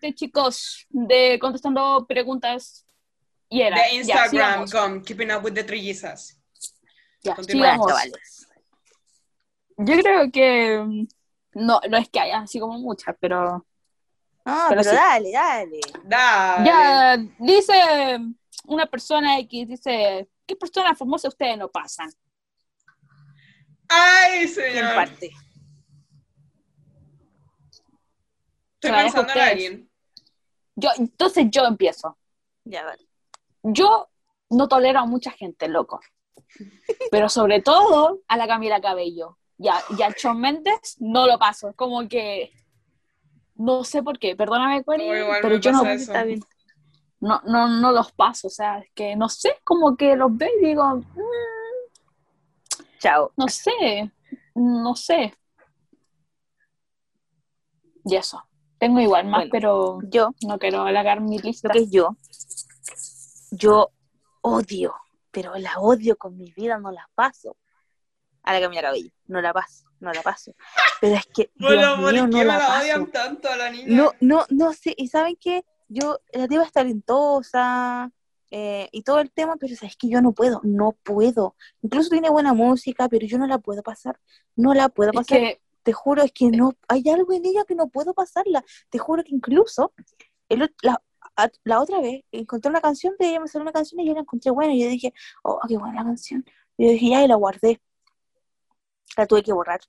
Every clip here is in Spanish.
parte, chicos, de contestando preguntas. Y era, De Instagram con Keeping Up with the Trillizas. Ya, Continúa, sigamos. chavales. Yo creo que mm, no, no es que haya así como muchas, pero No, Pero pero, sí. dale, dale. Dale. ya dice una persona X, dice, ¿qué persona famosa ustedes no pasan? Ay, ¿Quién señor. parte? Estoy pensando en alguien. Yo, entonces yo empiezo. Ya, vale. Yo no tolero a mucha gente, loco. Pero sobre todo a la Camila Cabello. Y a, y Shawn Mendes no lo paso. Es como que. No sé por qué, perdóname, igual pero yo no. Está bien. no, no, no los paso. O sea, es que no sé, como que los veo y digo, "Mm, Chao. no sé, no sé. Y eso. Tengo igual más, Bueno. pero Yo, no quiero alargar mi lista. lo que es yo, yo odio, pero la odio con mi vida, no la paso. A la Camila Cabello, no la paso, no la paso. Pero es que, Bueno, Dios ¿por mío, qué no me la la paso. odian tanto a la niña? No, no, no sé, y ¿saben qué? Yo, la tipa es talentosa eh, y todo el tema, pero sabes que yo no puedo, no puedo. Incluso tiene buena música, pero yo no la puedo pasar, no la puedo Es pasar. que Te juro, es que no, hay algo en ella que no puedo pasarla. Te juro que incluso el la, a- la otra vez encontré una canción de ella, me salió una canción y yo la encontré buena y yo dije, oh, qué buena la canción. Y yo dije, ya, y la guardé. La tuve que borrar.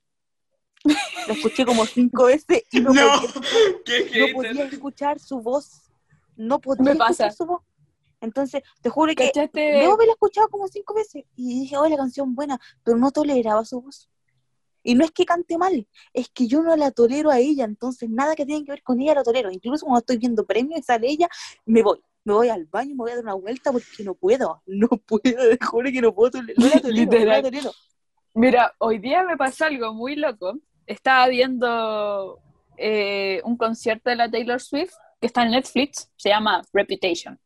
La escuché como cinco veces y no, No, podía qué no podía escuchar su voz. No podía Me escuchar pasa. su voz. Entonces, te juro que ¿cachaste? luego me la escuchado como cinco veces y dije, oh, la canción buena, pero no toleraba su voz. Y no es que cante mal, es que yo no la tolero a ella, entonces nada que tiene que ver con ella la tolero. Incluso cuando estoy viendo premios y sale ella, me voy. Me voy al baño, me voy a dar una vuelta porque no puedo. No puedo, juro que no puedo No la tolero, no la tolero. Mira, hoy día me pasó algo muy loco. Estaba viendo eh, un concierto de la Taylor Swift que está en Netflix, se llama Reputation.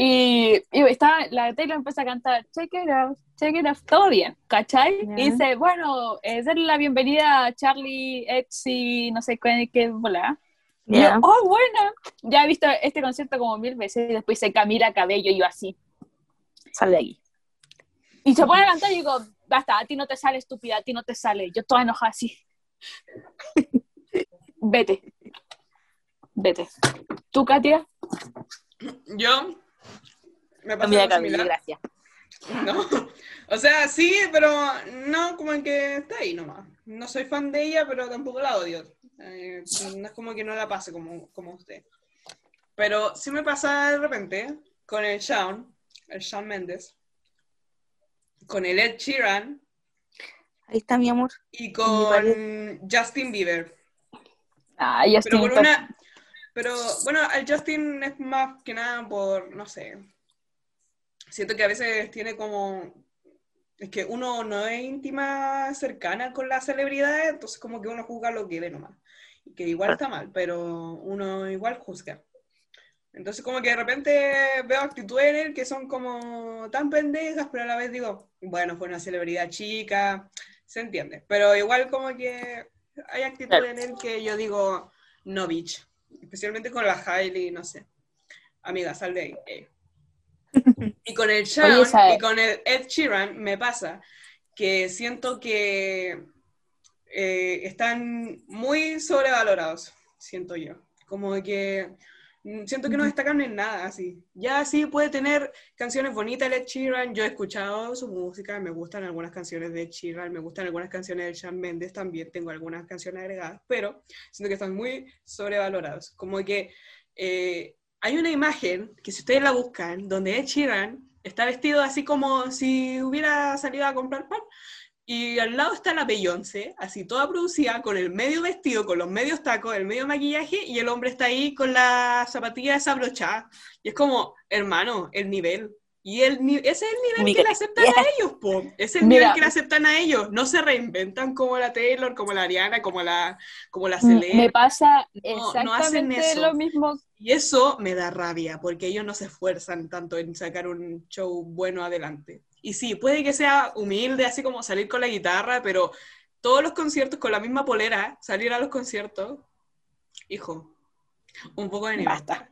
Y, y está, la Taylor empieza a cantar Check it out, check it out, todo bien, ¿cachai? Ya. Y dice, bueno, eh, darle la bienvenida a Charlie X y no sé qué, qué bola. Y yo, oh, bueno, ya he visto este concierto como mil veces y después se Camila Cabello y yo así. Sal de aquí. Y se pone a cantar y digo, basta, a ti no te sale, estúpida, a ti no te sale. Yo toda enojada así. Vete. Vete. ¿Tú, Katia? Yo me pasa Camila algo similar. gracias. No. O sea, sí, pero no como en que está ahí nomás. No soy fan de ella, pero tampoco la odio. Eh, no es como que no la pase como, como usted. Pero sí me pasa de repente con el Shawn, el Shawn Mendes, con el Ed Sheeran Ahí está mi amor. y con Justin Bieber. Ah, ya Pero estoy. por una. Pero bueno, al Justin es más que nada por, no sé. Siento que a veces tiene como. Es que uno no es íntima cercana con las celebridades, entonces como que uno juzga lo que ve nomás. Que igual está mal, pero uno igual juzga. Entonces como que de repente veo actitudes en él que son como tan pendejas, pero a la vez digo, bueno, fue una celebridad chica, se entiende. Pero igual como que hay actitudes en él que yo digo, no, bitch. Especialmente con la Hailey, no sé. Amiga, sal de ahí. Y con el Shawn Oye, y con el Ed Sheeran me pasa que siento que eh, están muy sobrevalorados, siento yo. Como que siento que no destacan en nada, así. Ya sí puede tener canciones bonitas el Ed Sheeran, yo he escuchado su música, me gustan algunas canciones de Ed Sheeran, me gustan algunas canciones de Shawn Mendes también, tengo algunas canciones agregadas, pero siento que están muy sobrevalorados. Como que eh, hay una imagen que si ustedes la buscan, donde Ed Sheeran está vestido así como si hubiera salido a comprar pan, y al lado está la Beyoncé, así toda producida, con el medio vestido, con los medios tacos, el medio maquillaje, y el hombre está ahí con la zapatilla desabrochada. Y es como, hermano, el nivel. Y el, ese es el nivel que le aceptan a ellos, po. Es el Mira. nivel que le aceptan a ellos. No se reinventan como la Taylor, como la Ariana, como la, como la Selena. Me pasa No, no hacen exactamente eso. lo mismo. Y eso me da rabia, porque ellos no se esfuerzan tanto en sacar un show bueno adelante. Y sí, puede que sea humilde, así como salir con la guitarra, pero todos los conciertos con la misma polera, salir a los conciertos, hijo, Un poco de nivel. Basta.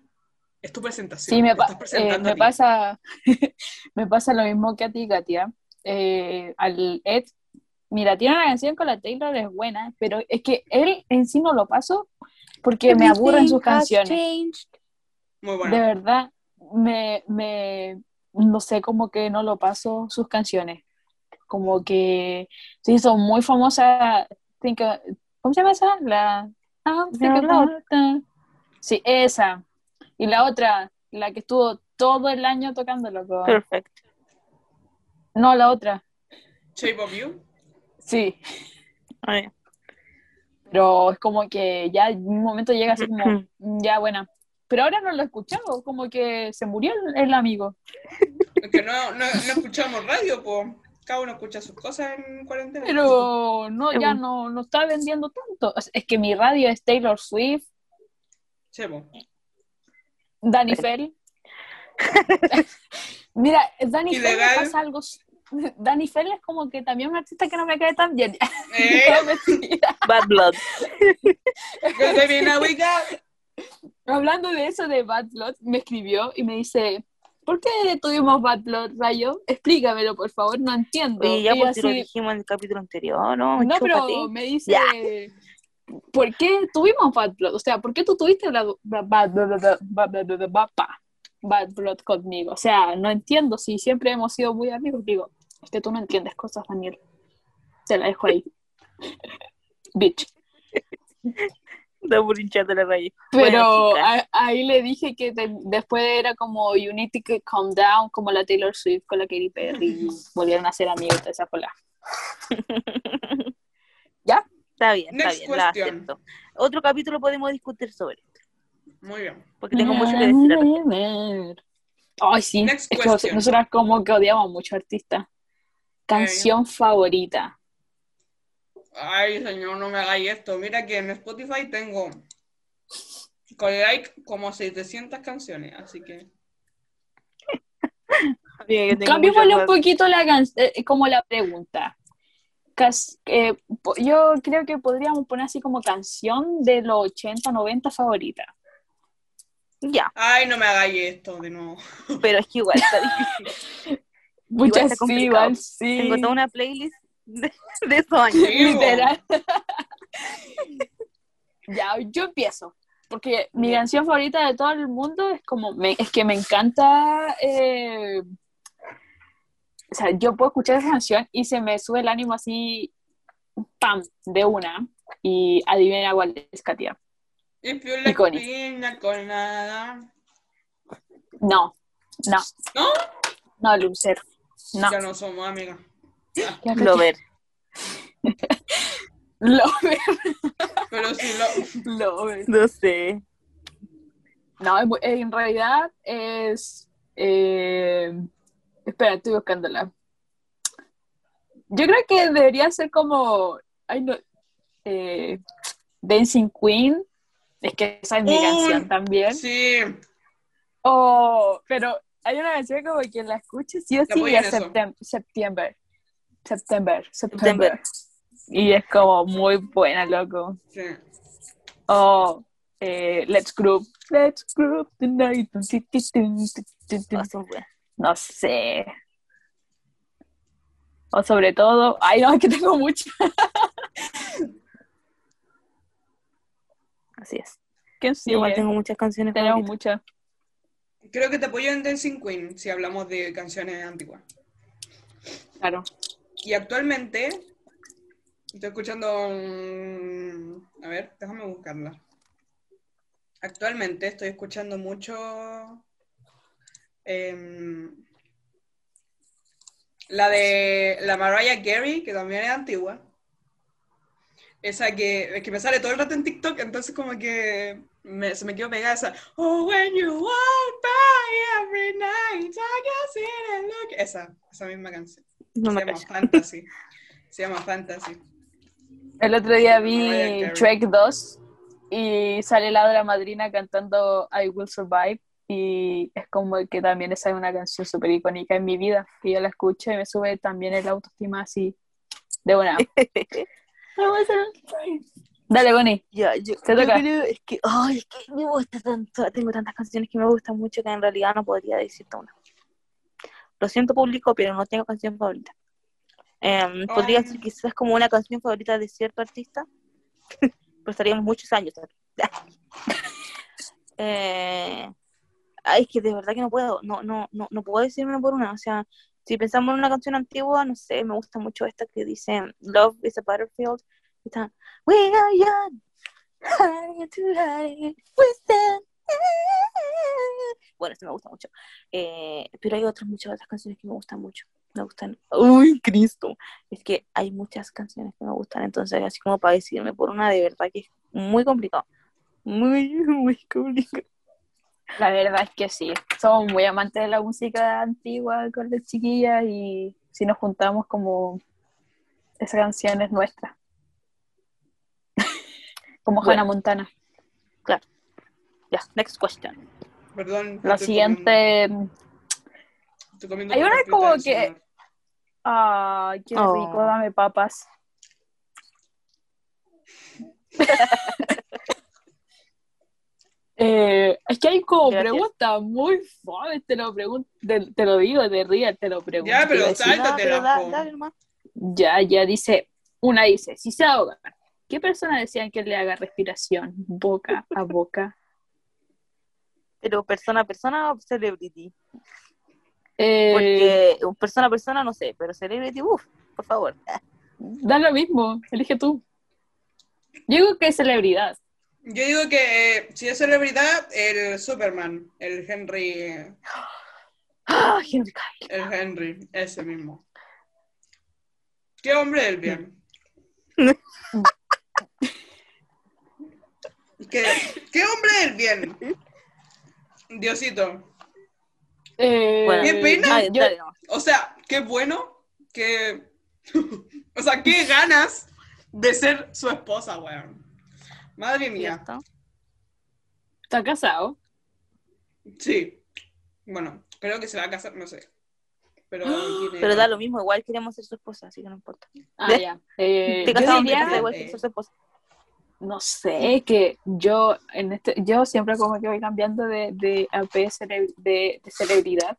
Es tu presentación. Sí, me, pa- eh, me pasa, me pasa lo mismo que a ti, Katia. Eh, al Ed, mira, tiene una canción con la Taylor, es buena, pero es que él en sí no lo paso porque me aburren sus canciones. De verdad, me, me, no sé, como que no lo paso sus canciones. Como que se hizo muy famosa. think, ¿Cómo se llama esa? La. Ah. Sí, esa. Y la otra, la que estuvo todo el año tocándolo. con- Perfect. No, la otra. Shape of You. Sí, ver. Pero es como que ya en un momento llega así como, "Mm, ya buena. Pero ahora no lo escuchamos, como que se murió el, el amigo. Es que no, no, no escuchamos radio, pues. Cada uno escucha sus cosas en cuarentena. Pero no, ya no, no está vendiendo tanto. Es- que mi radio es Taylor Swift, po. Danny Fell. Mira, Danny Fell me Ilegal. pasa algo. Danny Fell es como que también un artista que no me cae tan bien. Eh. Bad Blood. Hablando de eso de Bad Blood, me escribió y me dice, ¿por qué tuvimos Bad Blood, Rayo? Explícamelo, por favor, no entiendo. Y ya pues si lo así, dijimos en el capítulo anterior, ¿no? no, pero me dice. ¿por qué tuvimos Bad Blood? O sea, ¿por qué tú tuviste la, la- Bad, Blood- Bad, Blood- Bad, Blood- Bad- Bad- Bad Blood conmigo? O sea, no entiendo si siempre hemos sido muy amigos. Digo, es que tú no entiendes cosas, Daniel. Te la dejo ahí. Bitch. Da por hincharte la raya. Pero a- ahí le dije que te- después era como You need to calm down, como la Taylor Swift con la Katy Perry. Volvieron a ser amigos de esa cola. ¿Ya? Está bien, está Next bien, la acepto. Otro capítulo podemos discutir sobre esto, Muy bien. porque tengo mucho que decir. Ay, sí. Next Es que nosotras como que odiamos mucho artistas. Canción favorita. Ay, señor, no me hagáis esto. Mira que en Spotify tengo con like como 700 canciones, así que Cambiémosle un poquito la can- eh, como la pregunta. Cas- eh, yo creo que podríamos poner así como canción de los 80, 90 favorita. Ya, Ay, no me hagáis esto de nuevo. pero es que igual está difícil. Muchas sí, igual sí. Tengo toda una playlist de, de esos años. Sí, po. Literal. ya, yo empiezo. Porque mi canción favorita de todo el mundo es como, me- es que me encanta, eh, o sea, yo puedo escuchar esa canción y se me sube el ánimo así, pam, de una, y adivina cuál es Katia. If you like Iconic. piña colada. No, no, ¿No? no, Lucer, no. Ya no somos amigas. Lover. Lover, Pero sí, lo... Lover. No sé. No, en realidad es. eh, espera, estoy buscándola. Yo creo que debería ser como. Ay, no. eh, Dancing Queen. Es que esa es mi canción también. sí. Oh, pero hay una canción como que la escucho sí o sí y es. Septem- September. September. September. Y es como muy buena, loco. sí. Oh, eh, Let's Group. Let's Group tonight. Ah. No sé. O sobre todo. Ay, no, es que tengo muchas. Así es. ¿Quién Yo igual tengo muchas canciones Tenemos muchas. Creo que te apoyo en Dancing Queen si hablamos de canciones antiguas. Claro. Y actualmente estoy escuchando. A ver, déjame buscarla. Actualmente estoy escuchando mucho. em, la de la Mariah Carey, que también es antigua. Esa que, es que me sale todo el rato en TikTok, entonces como que me- se me quedó pegada esa. Oh, when you walk by every night, I can see the look. Esa, esa misma canción. No Se llama callo. Fantasy. Se llama Fantasy. El otro día vi. Shrek 2 y sale la otra madrina cantando I Will Survive y es como que también esa es una canción súper icónica en mi vida, que yo la escucho y me sube también el autoestima así de una. Dale, Bonnie. Ya, yo, yo creo, es que, ay, es que me gusta tanto, tengo tantas canciones que me gustan mucho que en realidad no podría decirte una. Lo siento, público, pero no tengo canción favorita. Em, podría ser quizás como una canción favorita de cierto artista, pero estaríamos muchos años. eh, ay, es que de verdad que no puedo, no, no, no, no puedo decirme por una. O sea, si pensamos en una canción antigua, no sé, me gusta mucho esta que dice Love is a Battlefield. Está, We are young, hiding to stand. Bueno, esto me gusta mucho. Eh, pero hay otras, muchas otras canciones que me gustan mucho. Me gustan. ¡Uy, Cristo! Es que hay muchas canciones que me gustan, entonces, así como para decirme por una, de verdad que es muy complicado. Muy, muy complicado. La verdad es que sí. Somos muy amantes de la música antigua con las chiquillas y si nos juntamos como esa canción es nuestra. Como Bueno. Hannah Montana. Ya, next question. Perdón. La siguiente. comiendo- Hay una como que-. Ay, qué Oh. rico, dame papas. Eh, es que hay como Gracias. preguntas muy fome, te lo pregunto, te, te lo digo, de ría, te lo pregunto. Ya, pero iba a decir. sal- No, Sáltatela, pero da- po. dale nomás. Ya, ya dice, una dice, si se ahoga, ¿qué persona decían que le haga respiración boca a boca? Pero persona a persona o celebrity. Eh, Porque un persona a persona no sé, pero celebrity, uff, por favor. da lo mismo, elige tú. Yo digo que es celebridad. Yo digo que eh, si es celebridad, el Superman, el Henry, Ah, Henry Cavill. el Henry, ese mismo. ¿Qué hombre del bien? ¿Qué, ¿Qué hombre del bien? Diosito. Eh, Bueno, ¿Qué pena? yo-. O sea, qué bueno que... o sea, qué ganas de ser su esposa, weón. Madre mía. ¿Está casado? Sí. Bueno, creo que se va a casar, no sé. Pero, tiene- Pero da lo mismo, igual queremos ser su esposa, así que no importa. Ah, ¿Ves? ya. Eh, Te yo casado, diría- igual que ser su esposa. No sé, que yo en este, yo siempre como que voy cambiando de, de AP cele- de, de celebridad,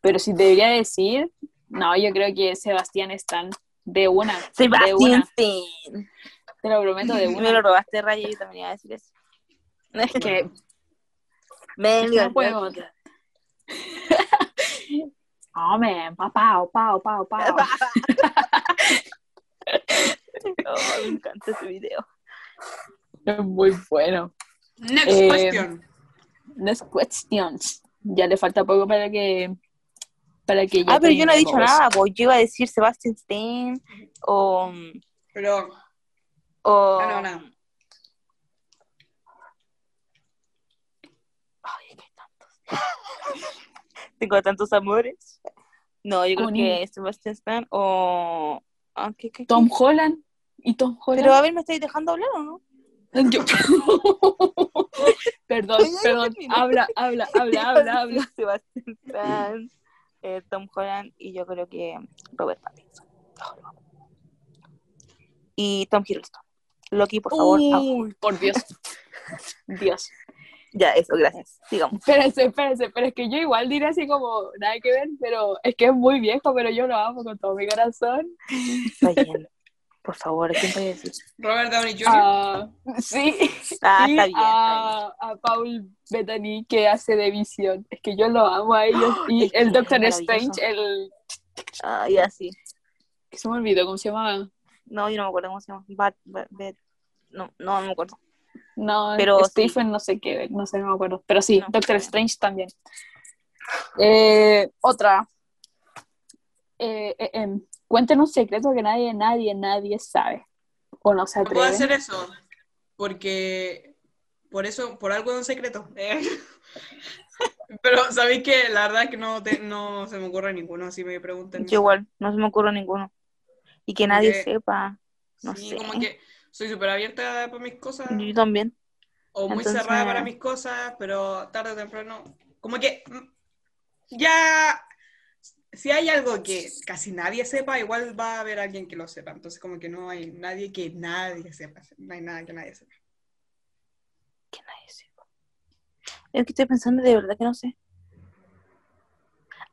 pero si debería decir, no, yo creo que Sebastián Stan, de una, de una, Stan. te lo prometo de Me lo una, robaste, Raya, yo también iba a decir eso. Es que Me no podemos- Hombre, pa, pao, pao, pao, pao. Oh, me encanta ese video. Es muy bueno. Next Eh, question. Next questions. Ya le falta poco para que para que ya Ah, pero yo no he dicho nada, pues yo iba a decir Sebastian Stan o. Pero, o no, no. Ay, es que hay tantos. Tengo tantos amores. No, yo creo que Sebastian Stan o. ah, ¿qué, qué, qué? Tom Holland y Tom Holland. Pero a ver, ¿me estáis dejando hablar o no? Yo- perdón, perdón. Habla, habla, habla, habla, habla. Sebastian Stan, eh, Tom Holland y yo creo que Robert Pattinson. Y Tom Hiddleston. Loki, por favor. Uy, por Dios. Dios. Ya, eso, gracias. Sigamos. Espérense, espérense, pero es que yo igual diré así como nada que ver, pero es que es muy viejo, pero yo lo amo con todo mi corazón. Está bien. Por favor, ¿quién puede decir? Robert Downey Jr. Ah, sí. Ah, y está bien, está a, a Paul Bettany que hace de visión. Es que yo lo amo a ellos. Y Es el Doctor. Strange, el. Ah, ya sí. que se me olvidó cómo se llamaba. No, yo no me acuerdo cómo se llama. Bat, Bat- Bat- No, no, no me acuerdo. No, Pero Stephen no sé qué, no sé, no me acuerdo. Pero sí, No. Doctor Strange también. Eh, otra. Eh, eh, em, cuenten un secreto que nadie, nadie, nadie sabe. O no se No puedo atreve. hacer eso. Porque. Por eso, por algo es un secreto. Eh. Pero sabéis que la verdad es que no, te- no se me ocurre ninguno, así me preguntan. Yo igual, no se me ocurre ninguno. Y que nadie Porque- sepa. No Sí, sé. como que soy súper abierta para mis cosas. Yo también. O muy Entonces- cerrada para mis cosas, pero tarde o temprano. Como que. Ya. Si hay algo que casi nadie sepa, igual va a haber alguien que lo sepa. Entonces, como que no hay nadie que nadie sepa. No hay nada que nadie sepa. Que nadie sepa. Es que estoy pensando de verdad que no sé.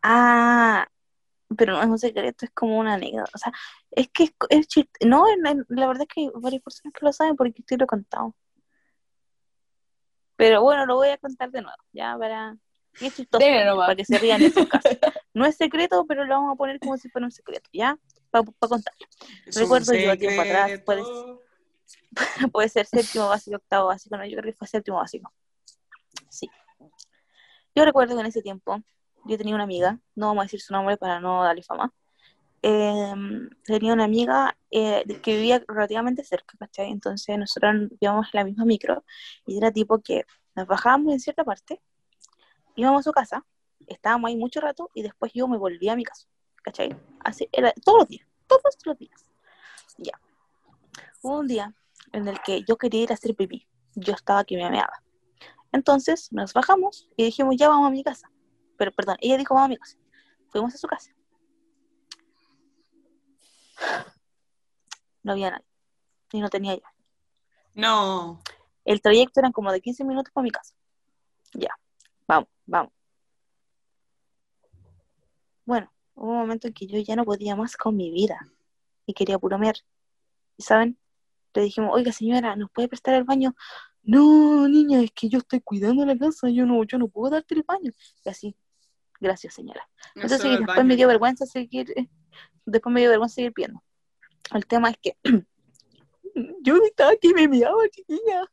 Ah, pero no es un secreto, es como una anécdota. O sea, es que es, es chiste. No, la, la verdad es que hay varias personas que lo saben porque estoy lo he contado. Pero bueno, lo voy a contar de nuevo, ya para. Y es chistoso, para que se rían en su casa. No es secreto, pero lo vamos a poner como si fuera un secreto, ¿ya? Para contar. Es Recuerdo yo tiempo atrás, pues. Puede ser séptimo básico, octavo básico, no, yo creo que fue séptimo básico. Sí. Yo recuerdo que en ese tiempo yo tenía una amiga, no vamos a decir su nombre para no darle fama. eh, tenía una amiga eh, que vivía relativamente cerca, ¿cachai? Entonces nosotros íbamos en la misma micro y era tipo que nos bajábamos en cierta parte, íbamos a su casa, estábamos ahí mucho rato y después yo me volvía a mi casa, ¿cachai? Así era todos los días, todos los días. Ya. Hubo un día en el que yo quería ir a hacer pipí, yo estaba que me meaba. Entonces nos bajamos y dijimos, ya vamos a mi casa. Pero perdón, ella dijo, vamos a mi casa. Fuimos a su casa. No había nadie. Y no tenía yo. No. El trayecto eran como de 15 minutos para mi casa. Ya, vamos, vamos. Bueno, hubo un momento en que yo ya no podía más con mi vida y quería puro mear. ¿Y saben? Le dijimos, oiga señora, ¿nos puede prestar el baño? No, niña, es que yo estoy cuidando la casa, yo no, yo no puedo darte el baño. Y así, gracias señora. no Entonces después baño. me dio vergüenza seguir, después me dio vergüenza seguir pidiendo. El tema es que yo estaba aquí y me miraba, chiquilla.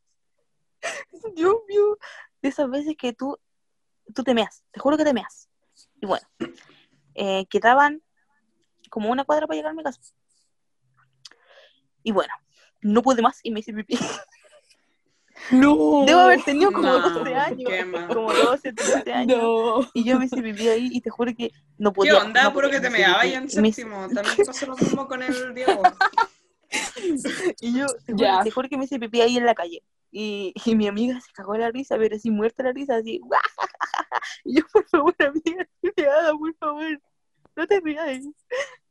Dios mío, de esas veces que tú, tú te meas, te juro que te meas. Y bueno, eh, quedaban como una cuadra para llegar a mi casa. Y bueno, no pude más y me hice pipí. No. Debo haber tenido como No, 12 años, qué como 12, 13 años. No. Y yo me hice pipí ahí y te juro que no ¿Qué podía. onda? no Puro que te me daba en Y me hice- séptimo. También pasó lo mismo con el Diego. Y yo, te juro, Ya. te juro que me hice pipí ahí en la calle. Y, y mi amiga se cagó de la risa, pero así muerta la risa, así. Y yo, por favor, amiga, no te hagas, por favor. No te rías.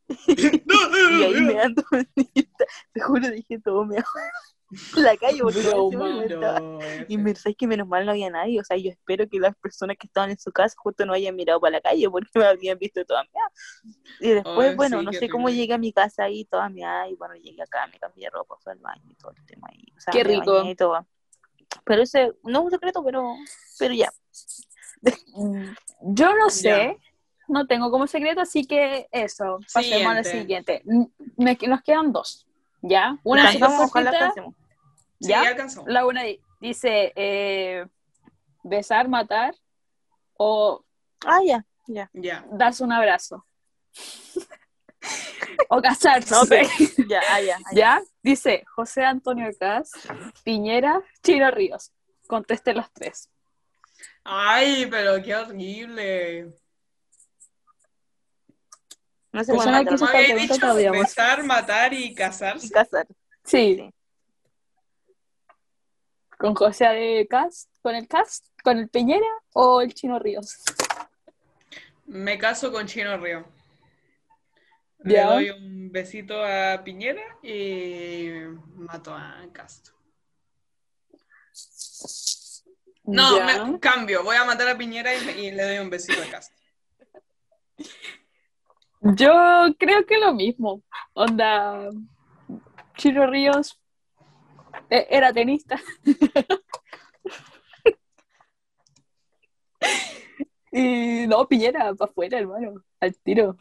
Y ahí me ando, te juro, dije todo me en la calle porque me inventaba. No, Y me sabes que menos mal no había nadie, o sea, yo espero que las personas que estaban en su casa justo no hayan mirado para la calle porque me habían visto toda meada. Y después, Ay, bueno, sí, no sé cómo llegué a mi casa ahí toda meada y bueno, llegué acá, me cambié de ropa, fui al baño y todo el tema ahí. O sea, Qué rico. y todo. Pero ese, no es un secreto, pero, pero ya. Yo no sé, Ya. no tengo como secreto, así que eso, pasemos a la Siguiente. siguiente. Mm, me- nos quedan dos, ¿ya? Una súper cortita, Sí, ¿ya? alcanzó. La una di- dice, eh, besar, matar o Ah, ya, ya. Ya. darse un abrazo. o casarse. Pero- Ya, ah, ya, ah, ya. ¿Ya? Dice José Antonio Cas, Piñera, Chino Ríos. Conteste los tres. Ay, pero qué horrible. No sé bueno, que todavía más. Besar, matar y y casarse. casar. Sí. ¿Con José de Cas? ¿Con el Cas? ¿Con el Piñera o el Chino Ríos? Me caso con Chino Río. Le doy un besito a Piñera y mato a Castro. No, me- cambio. Voy a matar a Piñera y, y le doy un besito a Castro. Yo creo que lo mismo. Onda, Chino Ríos era tenista. y no, Piñera, para afuera, hermano, al tiro.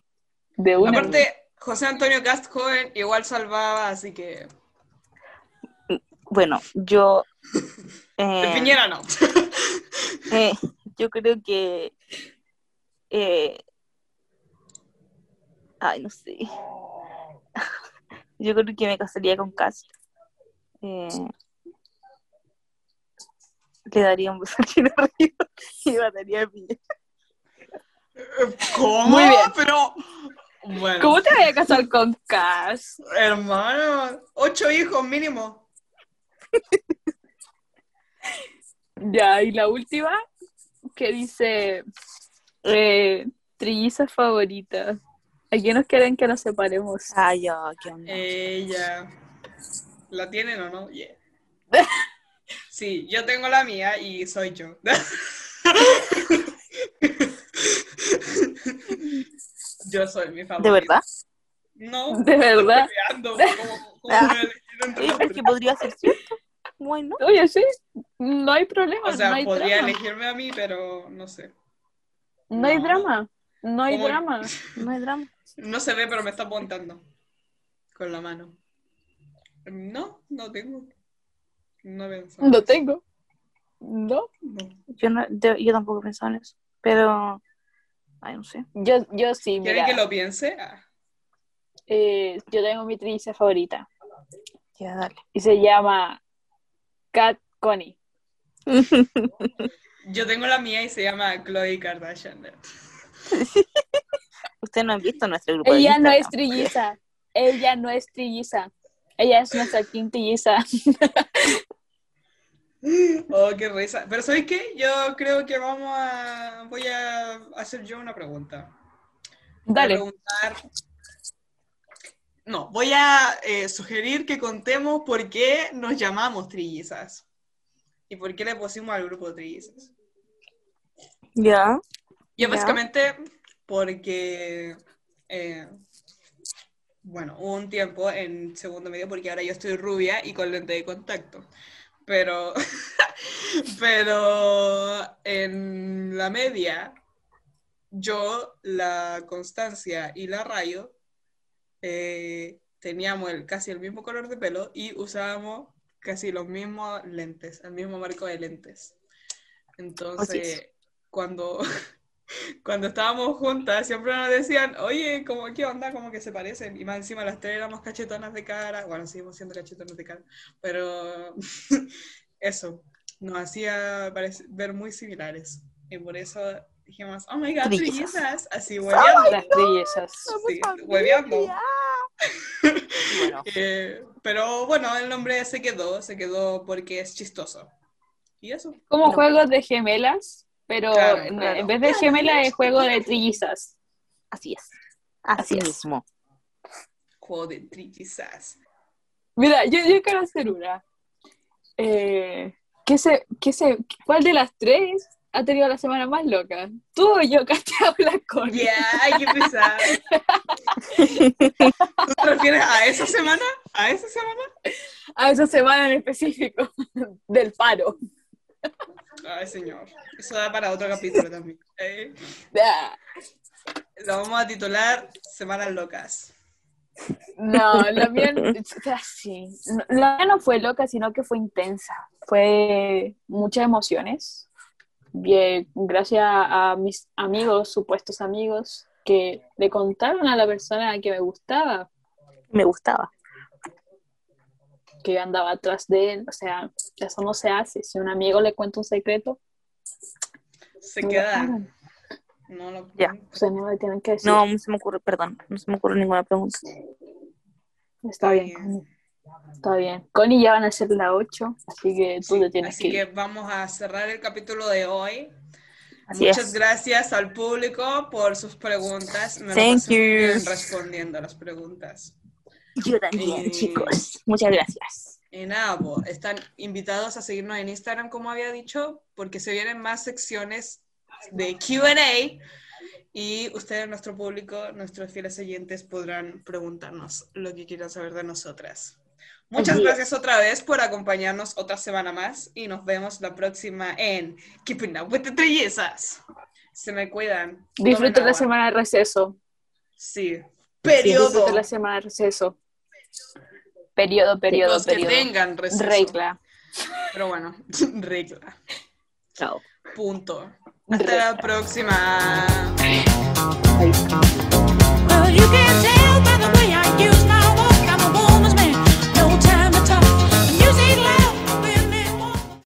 De una. Aparte, José Antonio Cast joven igual salvaba, así que. Bueno, yo. De eh, Piñera no. eh, yo creo que. eh, ay, no sé. Yo creo que me casaría con Cast. Eh, le daría un beso a Chino Río y mataría a Piñera. ¿Cómo? Muy bien. Pero. Bueno. ¿Cómo te voy a casar con Cas? Hermano, ocho hijos mínimo. Ya, y la última, que dice, eh, trillizas favoritas. ¿A quién nos quieren que nos separemos? Ay, ya, qué onda. Ella. ¿La tienen o no? Yeah. Sí, yo tengo la mía y soy yo. Yo soy mi favorita. ¿De verdad? No, ¿De verdad? ¿cómo- cómo Ah. las pero es que tres? podría ser cierto. Bueno, Oye, sí, no hay problema. O sea, no hay podría drama. elegirme a mí, pero no sé. No hay drama. No hay ¿Cómo? drama. no hay drama. No se ve, pero me está apuntando con la mano. No, no tengo. No he pensado. Lo tengo. No. No. Yo, no, yo, yo tampoco he pensado en eso. Pero, ay, no sé. Yo, yo sí, ¿Quieren mira. que lo piense? Ah, eh, yo tengo mi trilliza favorita. Ya, dale. Y se llama Cat Connie. Yo tengo la mía y se llama Chloe Kardashian. Ustedes no han visto nuestro grupo de Ella no es trilliza. Ella no es trilliza. Ella es nuestra quintilliza. Oh, qué risa. Pero ¿sabes qué? Yo creo que vamos a... Voy a hacer yo una pregunta. Voy a Dale. preguntar- No, voy a eh, sugerir que contemos por qué nos llamamos trillizas. Y por qué le pusimos al grupo trillizas. Ya. Y Ya. básicamente porque, eh, bueno, hubo un tiempo en segundo medio, porque ahora yo estoy rubia y con lente de contacto. Pero, pero en la media, yo, la Constancia y la Rayo eh, teníamos el- casi el mismo color de pelo y usábamos casi los mismos lentes, el mismo marco de lentes. Entonces, cuando, cuando estábamos juntas, siempre nos decían, oye, como, ¿qué onda? Como que se parecen. Y más encima las tres éramos cachetonas de cara. Bueno, seguimos siendo cachetonas de cara. Pero eso, nos hacía ver muy similares. Y por eso dijimos, oh my god, Trillizas. trillizas. Así hueveando. Las trillizas. Sí, hueveando. Bueno, Eh, pero bueno, el nombre se quedó, se quedó porque es chistoso. Y eso. Como No. juegos de gemelas, pero Claro, en, claro. en vez de gemelas es juego de trillizas. así es. Así, Así es. mismo. Juego de trillizas. Mira, yo, yo quiero hacer una. Eh, ¿qué se, qué se, ¿Cuál de las tres ha tenido la semana más loca? ¿Tú o yo, Katia o la Connie? Ya, ay, qué risa. ¿Tú te refieres a esa semana? ¿A esa semana? A esa semana en específico, del paro. Ay, señor. Eso da para otro capítulo también. Eh, lo vamos a titular Semanas Locas. No, la mía, sí. No, la mía no fue loca, sino que fue intensa. Fue muchas emociones. Bien, gracias a mis amigos, supuestos amigos, que le contaron a la persona que me gustaba Me gustaba. Que yo andaba atrás de él. O sea, eso no se hace. Si un amigo le cuenta un secreto, Se no queda. No lo Ya. O sea, no le tienen que decir. No, no se me ocurre, perdón, no se me ocurre ninguna pregunta. Está bien, bien. Connie. Está bien. Connie ya van a ser la 8, así que tú Sí, te tienes así que que ir. vamos a cerrar el capítulo de hoy. Así Muchas es. gracias al público por sus preguntas. Me Thank you. respondiendo a las preguntas. Yo también, Eh, chicos. Muchas gracias. Y nada, po, están invitados a seguirnos en Instagram, como había dicho, porque se vienen más secciones de QA y ustedes, nuestro público, nuestros fieles oyentes, podrán preguntarnos lo que quieran saber de nosotras. Muchas Así es. gracias otra vez por acompañarnos otra semana más y nos vemos la próxima en Keeping Up with the Trillezas. Se me cuidan. Disfruten la semana de receso. Sí. Sí, Periodo. disfruten la semana de receso. Periodo, periodo, Los que periodo. tengan receso. Regla. Pero bueno, regla. Chao. Punto. Hasta la próxima.